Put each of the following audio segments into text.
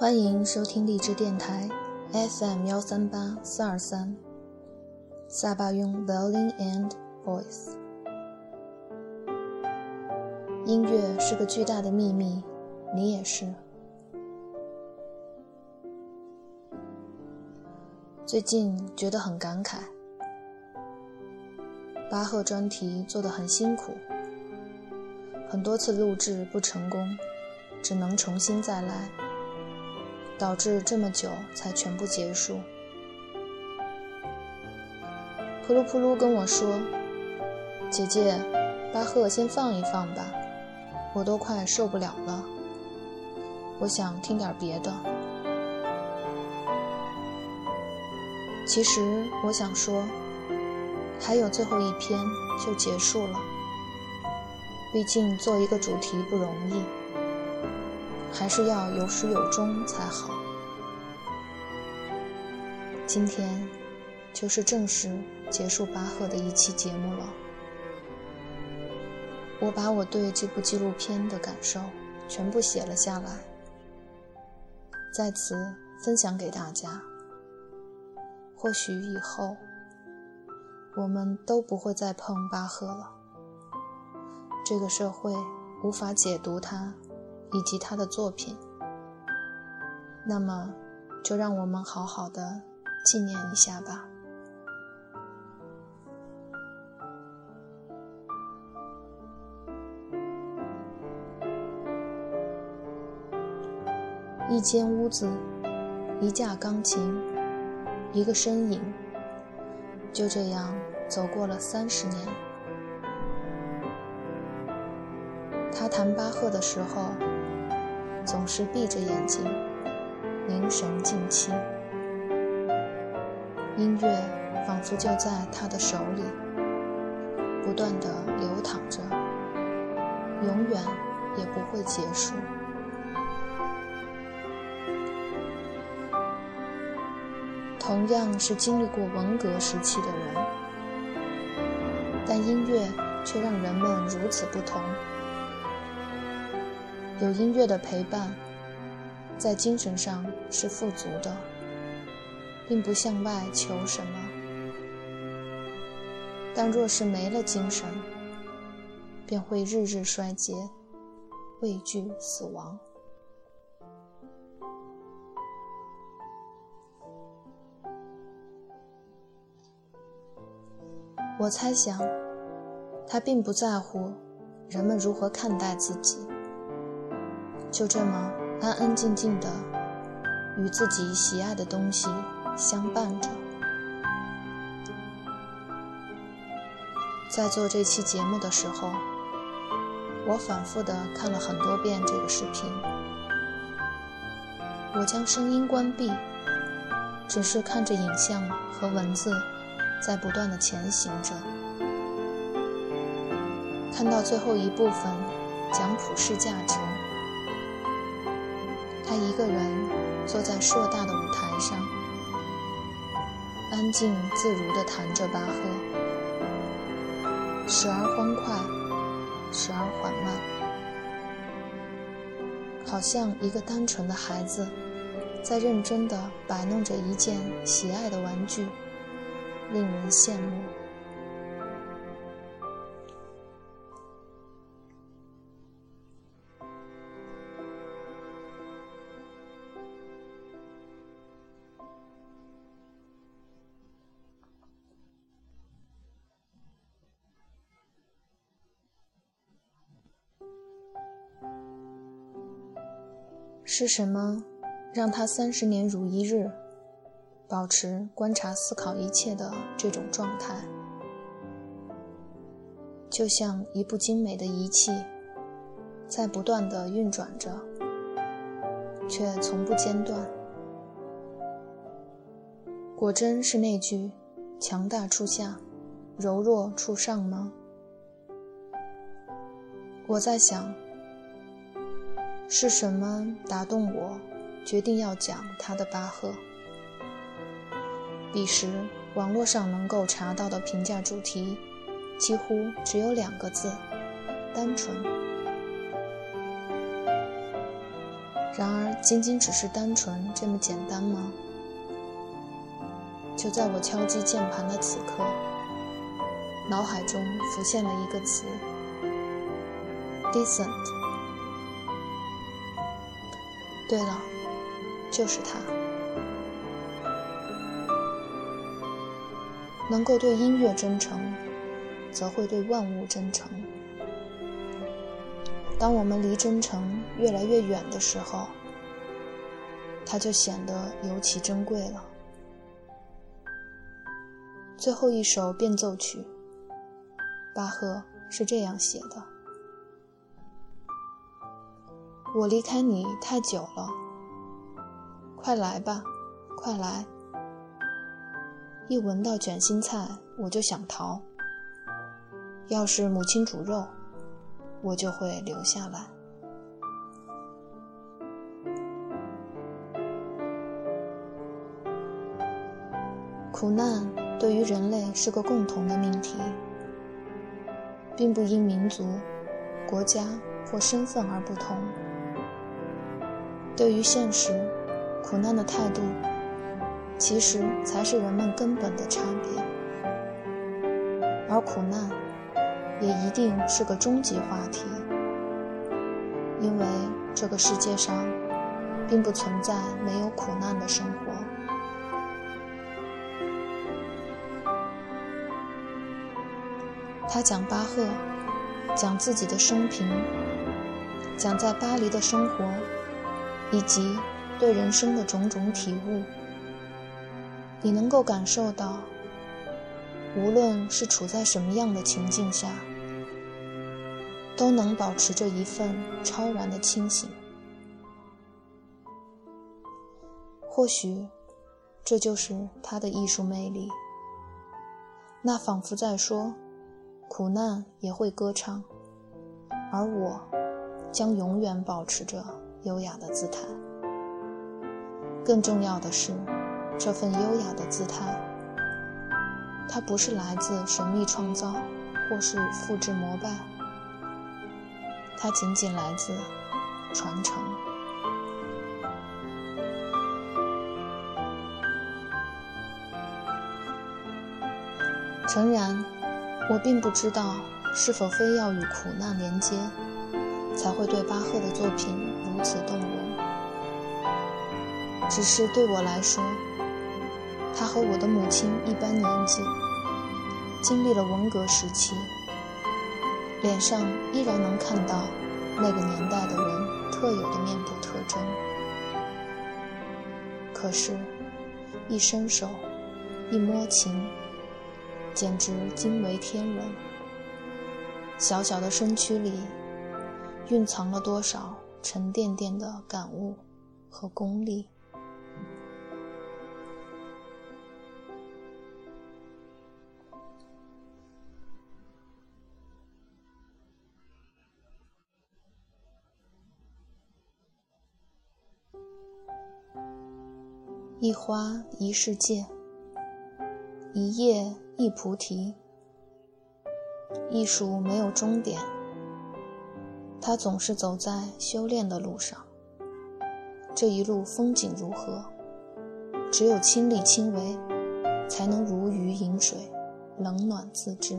欢迎收听励志电台 FM 幺三八四二三，萨巴用 Violin and Voice。音乐是个巨大的秘密，你也是。最近觉得很感慨，巴赫专题做得很辛苦，很多次录制不成功，只能重新再来，导致这么久才全部结束。噗噜噗噜跟我说：“姐姐，巴赫先放一放吧，我都快受不了了，我想听点别的。”其实我想说，还有最后一篇就结束了。毕竟做一个主题不容易，还是要有始有终才好。今天就是正式结束巴赫的一期节目了。我把我对这部纪录片的感受全部写了下来，在此分享给大家。或许以后我们都不会再碰巴赫了。这个社会无法解读他以及他的作品，那么就让我们好好的纪念一下吧。一间屋子，一架钢琴。一个身影，就这样走过了三十年。他弹巴赫的时候，总是闭着眼睛，凝神静气，音乐仿佛就在他的手里，不断的流淌着，永远也不会结束。同样是经历过文革时期的人，但音乐却让人们如此不同。有音乐的陪伴，在精神上是富足的，并不向外求什么。但若是没了精神，便会日日衰竭，畏惧死亡。我猜想，他并不在乎人们如何看待自己，就这么安安静静的与自己喜爱的东西相伴着。在做这期节目的时候，我反复的看了很多遍这个视频。我将声音关闭，只是看着影像和文字。在不断的前行着，看到最后一部分讲普世价值，他一个人坐在硕大的舞台上，安静自如地弹着巴赫，时而欢快，时而缓慢，好像一个单纯的孩子，在认真地摆弄着一件喜爱的玩具。令人羡慕。是什么让他三十年如一日？保持观察、思考一切的这种状态，就像一部精美的仪器，在不断的运转着，却从不间断。果真是那句“强大处下，柔弱处上”吗？我在想，是什么打动我，决定要讲他的巴赫？彼时，网络上能够查到的评价主题，几乎只有两个字：单纯。然而，仅仅只是单纯这么简单吗？就在我敲击键盘的此刻，脑海中浮现了一个词：decent。对了，就是他。能够对音乐真诚，则会对万物真诚。当我们离真诚越来越远的时候，它就显得尤其珍贵了。最后一首变奏曲，巴赫是这样写的：“我离开你太久了，快来吧，快来。一闻到卷心菜，我就想逃；要是母亲煮肉。”我就会留下来。苦难对于人类是个共同的命题，并不因民族、国家或身份而不同。对于现实，苦难的态度，其实才是人们根本的差别。而苦难。也一定是个终极话题，因为这个世界上并不存在没有苦难的生活。他讲巴赫，讲自己的生平，讲在巴黎的生活，以及对人生的种种体悟。你能够感受到，无论是处在什么样的情境下。都能保持着一份超然的清醒。或许，这就是他的艺术魅力。那仿佛在说，苦难也会歌唱，而我将永远保持着优雅的姿态。更重要的是，这份优雅的姿态，它不是来自神秘创造，或是复制膜拜。它仅仅来自传承。诚然，我并不知道是否非要与苦难连接，才会对巴赫的作品此动容。只是对我来说，他和我的母亲一般年纪，经历了文革时期。脸上依然能看到那个年代的人特有的面部特征，可是，一伸手，一摸琴，简直惊为天人。小小的身躯里，蕴藏了多少沉甸甸的感悟和功力。一花一世界，一叶一菩提。艺术没有终点，他总是走在修炼的路上。这一路风景如何？只有亲力亲为，才能如鱼饮水，冷暖自知。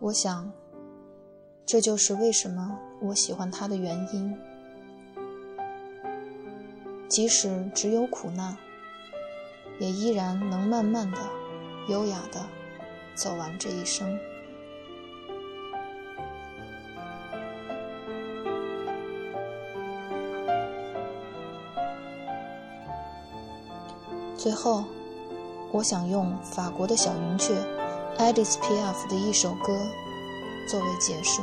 我想，这就是为什么我喜欢他的原因。即使只有苦难，也依然能慢慢的、优雅的走完这一生。最后，我想用法国的小云雀 Edith Piaf 的一首歌作为结束。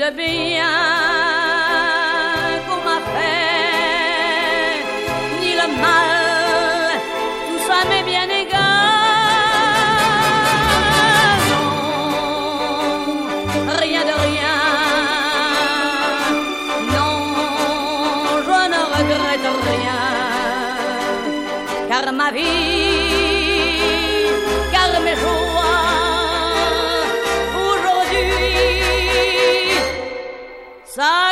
Ni le bien qu'on m'a fait, ni le mal, tout ça m'est bien égal. Non, rien de rien. Non, je ne regrette rien, car ma vie Side.